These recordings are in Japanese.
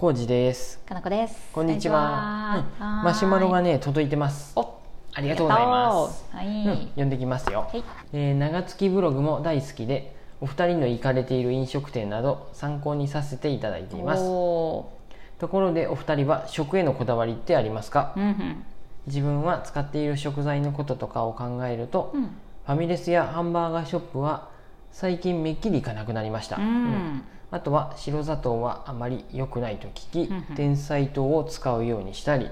コウジです。かなこです。こんにちは。うんマシュマロが。ね届いてます。お、ありがとうございます。はい。うん、読んできますよ。はい。えー長月ブログも大好きで、お二人の行かれている飲食店など参考にさせていただいています。おところでお二人は食へのこだわりってありますか？ー。うんうん。自分は使っている食材のこととかを考えると、うん。ファミレスやハンバーガーショップは最近めっきり行かなくなりました。ううんん。あとは白砂糖はあまり良くないと聞き、うんうん。天才糖を使うようにしたり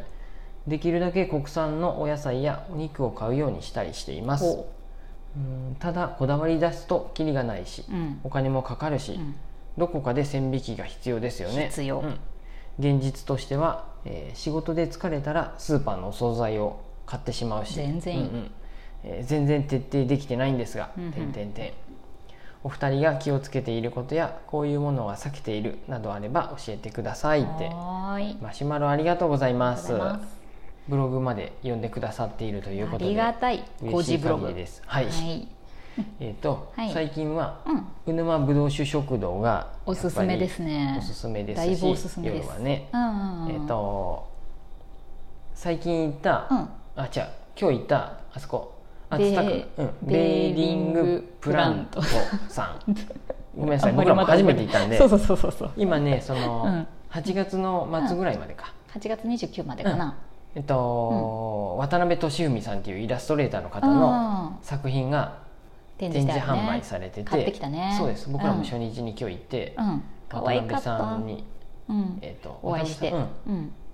できるだけ国産のお野菜やお肉を買うようにしたりしています。ほう。んただこだわり出すとキリがないしう。うん。お金もかかるし、うん。どこかで線引きが必要ですよね。必要。うん。現実としては、えー仕事で疲れたらスーパーのお惣菜を買ってしまうし。全然。いいうんうん。えー全然徹底できてないんですが、うんうん。てんてんてんお二人が気をつけていることやこういうものは避けているなどあれば教えてくださいってはーい。マシュマロありがとうございますブログまで読んでくださっているというこあとでりがたい。嬉しい。限りですはい、はい。えっ、と、はい最近はうん。うぬまぶどう酒食堂がおすすめですねおすすめですしす。夜はね、うんうん。えっ、。と最近行った、うん。あ違う今日行ったあそこあベーリンンググプラント。さんごめんなさい。僕らも初めて行ったんで。そうそうそうそう。そう。今ねその、うん。8月の末ぐらいまでか、8月29までかな。えっと、渡辺俊文さんっていうイラストレーターの方のうん作品が展展示販売されてて、買ってきたね。そうです。僕らもうん。初日に今日行って。渡辺さんに、うん。えっとお会いして。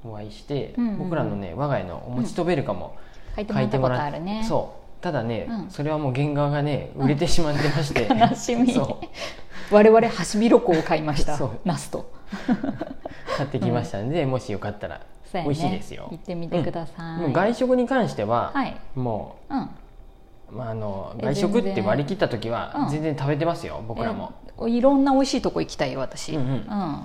お会いして、うんうんうん。僕らのね我が家のお餅とベルカも書いてもらったことあるね。そうただね、うん。それはもう原画がね売れてしまってまして、悲しみ。そう。我々ハシビロコウを買いました。そう。ナスと。買ってきましたんで、もしよかったら。美味しいですよ。行ってみてください、もう外食に関しては、はい。もうん。う、まあ、あのえ外食って割り切った時はうん。全然食べてますよ、僕らも、えいろんな美味しいとこ行きたいよ私。うんうん。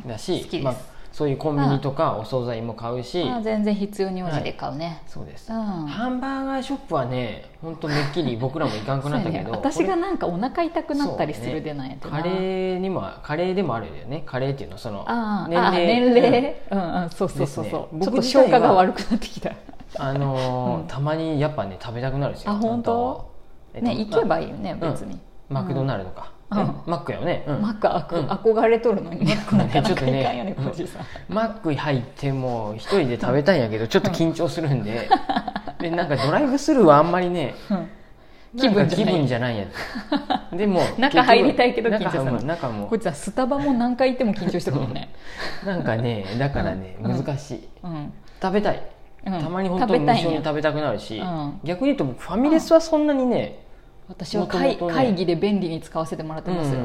うん。だし好きです、まあ、そういうコンビニとかお惣菜も買うし、あ全然必要に応じて買うね、そうです、うん。ハンバーガーショップはね本当めっきり僕らも行かんくなったけど、ね。私がこなんかお腹痛くれなったりするでないとな。カレーにもカレーでもあるよね。カレーっていうのはそのあーあ年うん。齢うんうんそうそうそうそう、ちょっ僕と消化が悪くなってきた。あのーうん。たまにやっぱね食べたくなるんですよ。あ本当？えっとね行けばいいよねまあ別に、マクドナルドか、マックよね、うん。マックあくうん。憧れとるのにね。クねなかなちょっとねマック入っても一人で食べたいんやけどちょっと緊張するんで,、でなんかドライブスルーはあんまりねうん。気分気分じゃないやってでも 中入りたいけど緊張する中もこいつはスタバも何回行っても緊張してくるもんね、なんかねだからね、うん。難しい。うん。食べたい、うん。たまに本当に無性に食べたくなるし、うん。逆に言うと僕ファミレスはそんなにね、私は会,、会議で便利に使わせてもらってますよ、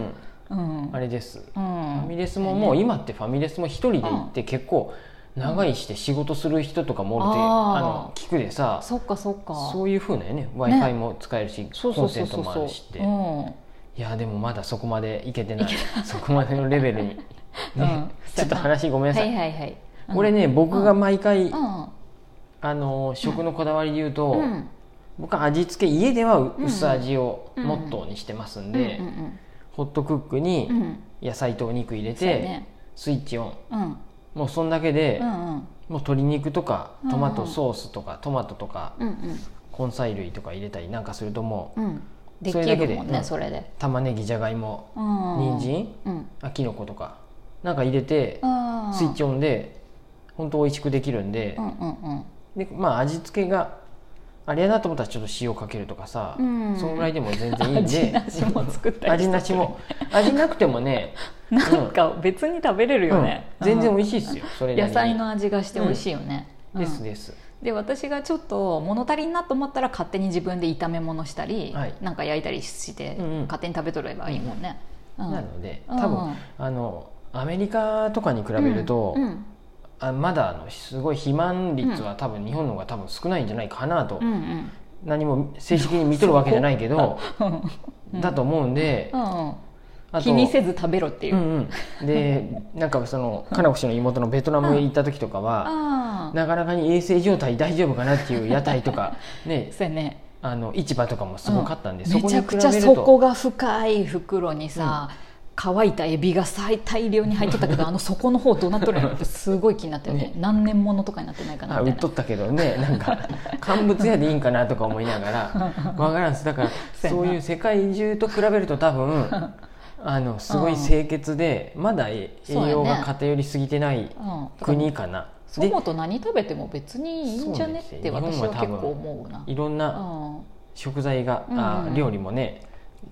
うん。うん。あれです、うん。ファミレスももう今ってファミレスも一人で行って結構長いして仕事する人とかもおるって、あー。あの聞くでさ。そっかそっか。そういうふうなね。w i f i も使えるし、そうそうコンセントもあるしって、うん。いやでもまだそこまでいけてない。そこまでのレベルに、ね うん。ちょっと話ごめんなさ、はいいはいはい、うん。俺ね僕が毎回、うん。あの食のこだわりで言うと、うん僕は味付け家ではん薄味をうん。モットーにしてますんうんで、うんホットクックに野菜とお肉入れて、スイッチオン。うん。もうそんだけで、うんうん。もう鶏肉とかうんトマトソースとか、トマトとかうん根菜類とか入れたりなんかするともううん。それだけで玉ねぎじゃがいもうん人参うん。あきのことかなんか入れてスイッチオンで本当美味しくできるんででまあ味付けがあれやなと思ったらちょっと塩かけるとかさ、うん。そのぐらいでも全然いいんで。味なしも作ったり味なしも。味なくてもね なんか別に食べれるよね、うん。全然美い味しいですよそれ野菜の味がして美味しいよね、うん。ですです。で私がちょっと物足りんなと思ったら勝手に自分で炒め物したり、はい。なんか焼いたりして、うんうん。勝手に食べとればいいもんね、うん。なのでうん。多分あのアメリカとかに比べると、うん。うんあまだあのすごい肥満率は多分日本の方が多分少ないんじゃないかなと、うんうん。何も正式に見とるわけじゃないけどうんだと思うんで、気にせず食べろっていう。う、んうん、でなんかそのかなこ氏の妹のベトナムへ行った時とかは、なかなかに衛生状態大丈夫かなっていう屋台とかね。ね。あの市場とかもすごかったんで、うん。めちゃくちゃ底が深い袋にさ、乾いたエビが最大量に入っとったけどあの底の方どうなっとるんやろってすごい気になってるね。ね。何年ものとかになってないかなみたいな。っとったけどねなんか 乾物屋でいいんかなとか思いながらわからんす。だから そういう世界中と比べると多分 あのすごい清潔でまだ栄養が偏りすぎてない国かなそう思うと何食べても別にいいん。じゃねって私は結構思うな。いろんなうん食材が、うんあ料理もね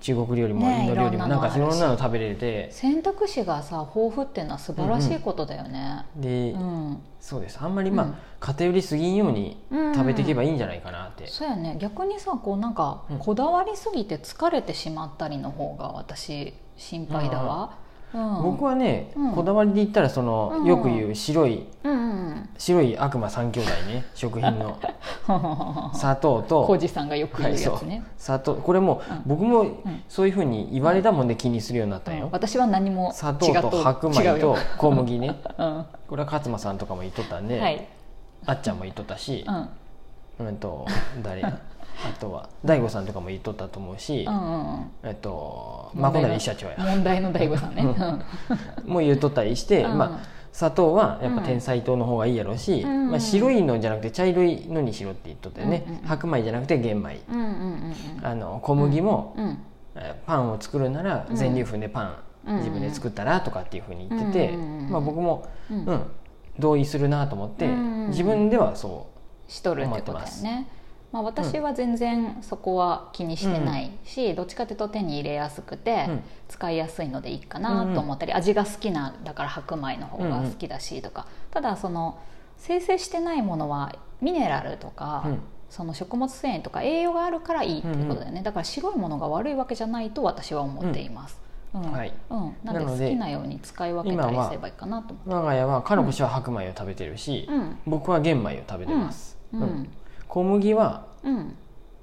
中国料理もねインド料理もいろんなんかいろんなの食べれて。選択肢がさ豊富っていうのは素晴らしいことだよね。で、うん。そうです。あんまりまあ、うん。偏りすぎんようにうん食べていけばいいんじゃないかなって、そうやね。逆にさこうなんかうん。こだわりすぎて疲れてしまったりの方が私心配だわ。うん、僕はね、うん。こだわりで言ったらその、うん。よく言う白い白い悪魔三兄弟ね食品の。う ん砂糖と浩二さんがよく言うやつね。砂糖。これも、うん。僕もん。そういうふうに言われたもんで気にするようになったんよ、私は何も砂糖と白違米と。小麦ね。うん。これは勝間さんとかも言っとったんで、はい。あっちゃんも言っとったしう、ん。うん、と誰あとは大悟さんとかも言っとったと思うし。えっと問題のまこなり社長や。問題の大悟さんね。もう言っとったりして、うん。まあ、砂糖はやっぱ天才糖の方がいいやろうし、うんまあ、白いのじゃなくて茶色いのにしろって言っとったよね、白米じゃなくて玄米。あの小麦も、パンを作るならうん。全粒粉でパン、うん自分で作ったらとかっていうふうに言ってて、まあ、僕も、ううんん同意するなと思って、うんうんうん自分ではそしとるってことね。まあ、私は全然そこは気にしてないし、どっちかというと手に入れやすくて、うん。使いやすいのでいいかなと思ったり、味が好きなだから白米の方が好きだしとか、ただその生成してないものはミネラルとか、うん。その食物繊維とか栄養があるからいいってことだよね、だから白いものが悪いわけじゃないと私は思っています。うん。はい。うん、なので好きなように使い分けたりすればいいかなと思う我が家はかのこ氏は白米を食べてるし、う。うん。僕は玄米を食べてます、うん。うん小麦はうん。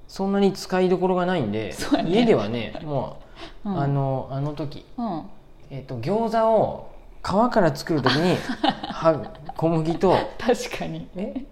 そんなに使いどころがないんで、そうやね。家ではね もう、うん。あのあの時、うん。えっと餃子を皮から作る時に は小麦と確かに。え？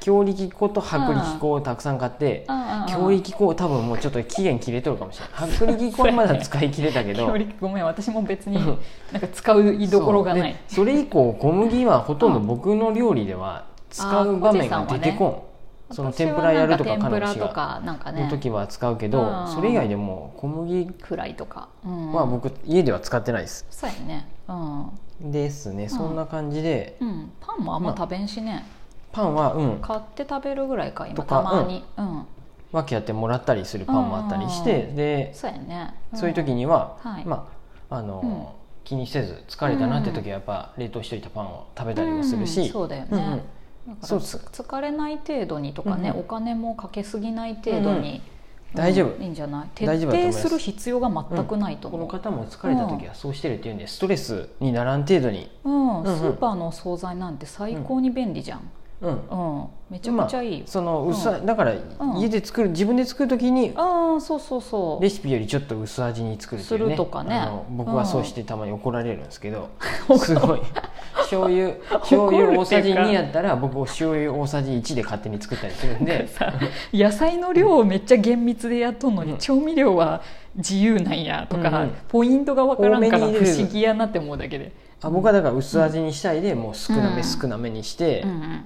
強力粉と薄力粉をたくさん買って強力粉多分もうちょっと期限切れとるかもしれない 薄力粉はまだ使い切れたけど。強力ごめん私も別にうん。なんか使う居所がない。そう。でそれ以降小麦はほとんど僕の料理では使う場面が出てこん、その天ぷらやるとか彼女がかなんかね。の時は使うけど、うん。それ以外でも小麦フライとか、うん。は僕家では使ってないです、そうやね。うん、ですね。そんな感じで、うん、パンもあんま食べんしね、パンはうん。買って食べるぐらいか今。とかたまに。うん、分け合ってもらったりするパンもあったりして、うん。でそうやね、ん。そういう時には、はい。まああの、うん。気にせず疲れたなって時はやっぱ冷凍しといたパンを食べたりもするし、うん。そうだよね、だからそう疲れない程度にとかね、うん。うんお金もかけすぎない程度に、大丈夫。うんいいんじゃない？徹底する必要が全くないとこ思う、の方も疲れた時はそうしてるっていうん。でストレスにならん程度に、うんうんうん。スーパーのお惣菜なんて最高に便利じゃん、うん。うん。めちゃくちゃいい。よ、その薄、だからん。家で作る自分で作る時にああそうそうそう。レシピよりちょっと薄味に作るするとかね。あの僕はそうしてたまに怒られるんですけど、うん。すごい。醤油 醤油大さじ怒るっていうか。2やったら僕醤油大さじ1で勝手に作ったりするんで。さ 野菜の量をめっちゃ厳密でやっとんのに、うん。調味料は自由なんやとか、ポイントがわからんから不思議やなって思うだけで、あ僕はだから薄味にしたいでもう少なめうん。少なめにして、うんうん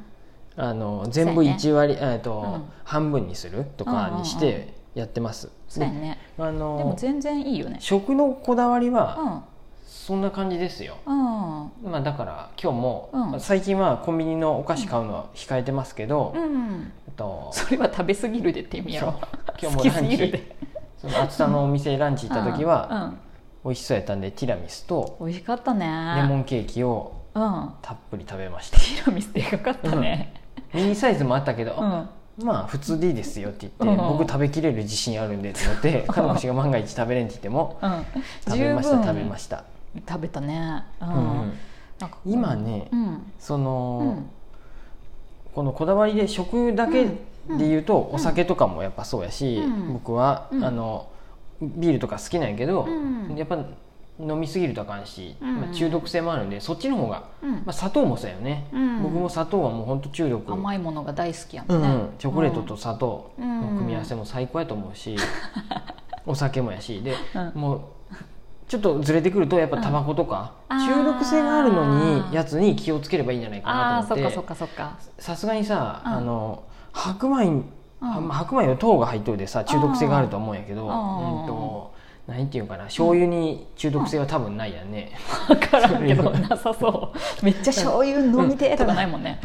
あの全部1割、えっとうん。半分にするとかにしてやってます、そうやね。であでもの全然いいよね。食のこだわりうはん。そんな感じですよ、うん。まあ、だから今日も、うん。最近はコンビニのお菓子買うのは控えてますけど、うんとそれは食べ過ぎるでって意味やろ今日もランチぎるで。その厚さのお店ランチ行った時は、うん。美味しそうやったんでティラミスとうん美味しかったね。レモンケーキをうん。たっぷり食べました。ティラミスでかかったねミニサイズもあったけど、うん。まあ普通でいいですよって言って、うん。僕食べきれる自信あるんでと思って彼女が万が一食べれんって言ってもうん。食べました食べました、食べたね。うん。今ね、うん。その、うん。このこだわりで食だけで言うと、お酒とかもやっぱそうやし、うん。僕は、うん。あのビールとか好きなんやけど、うん。やっぱ飲みすぎるとあかんし、うんまあ、中毒性もあるんでそっちの方が、うん。まあ、砂糖もそうやよね、うん僕も砂糖はもう本当中毒。甘いものが大好きやうんもんね、うんチョコレートと砂糖のうん。組み合わせも最高やと思うし、お酒もやし。で、うん。もうちょっとずれてくるとやっぱタバコとか、うん中毒性があるのにやつに気をつければいいんじゃないかあなあそっかそっと思ってかそっか。さすがにさ、うん。あの白米、白米は糖が入っとるでさ中毒性があると思うんやけど、ううんんと何ていうかな醤油に中毒性は多分ないやん。ね、分からんけどなさそう。めっちゃ醤油飲みてーとかないもんね。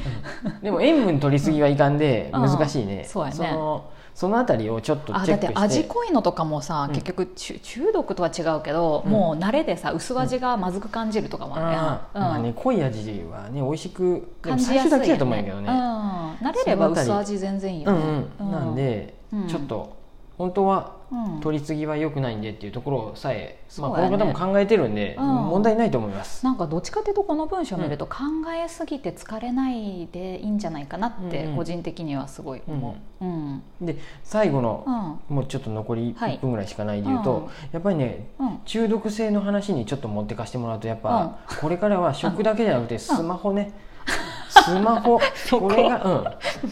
でも塩分取りすぎはいかんでうん。難しいね、そうやね。のそのあたりをちょっとチェックして。味濃いのとかもさ、うん結局中中毒とは違うけど、うん。もう慣れでさ薄味がまずく感じるとかもあるやん。あーまあね、濃い味はね美味しく感じやすいよね。最初だけだと思うんやけどね、うん、慣れれば薄味全然いいようんね、うん、なんで、うん。ちょっと本当はうん取り次ぎは良くないんでっていうところさえ、まあ、この方も考えてるんで、うん。問題ないと思います。なんかどっちかというとこの文章を見ると考えすぎて疲れないでいいんじゃないかなって個人的にはすごい思う。うん。で最後のう、ん。もうちょっと残りはい1分ぐらいしかないで言うと、うんやっぱりねうん。中毒性の話にちょっと持ってかしてもらうとやっぱ、これからは食だけじゃなくてスマホね、スマホ。そこ。これが、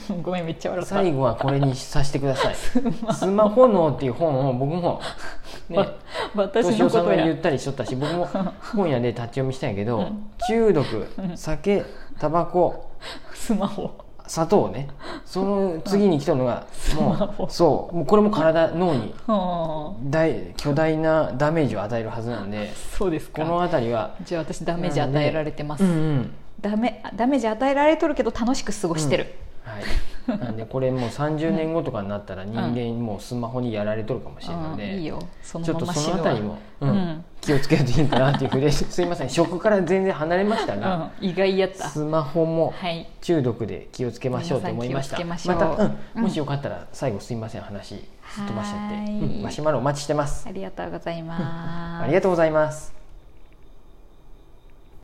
うん、ごめんめっちゃ笑った。最後はこれにさせてください「スマホ。脳」っていう本を僕もね わ私敏のことや。言。ったりしとったし僕も 本屋で立ち読みしたんやけど、うん。中毒酒タバコスマホ。砂糖ね。その次に来たのがマもホ。うそう。もうこれも体脳にうん大巨大なダメージを与えるはずなんでそうですか。この辺りはじゃあ私ダメージ与えられてます。うんうんダメダメージ与えられとるけど楽しく過ごしてる。はい、なんでこれもう30年後とかになったら人間もうスマホにやられとるかもしれないので、うん。いいよ。そのちょっと。そのあたりも、うん。うん。気をつけるといいかなっていうふうですいません。食から全然離れましたが、うん。意外やった。スマホもはい。中毒で気をつけましょうと思いました。また、うん。うん。もしよかったら最後すいません話すっ飛ばしちゃって、マシュマロお待ちしてます。ありがとうございます。ありがとうございます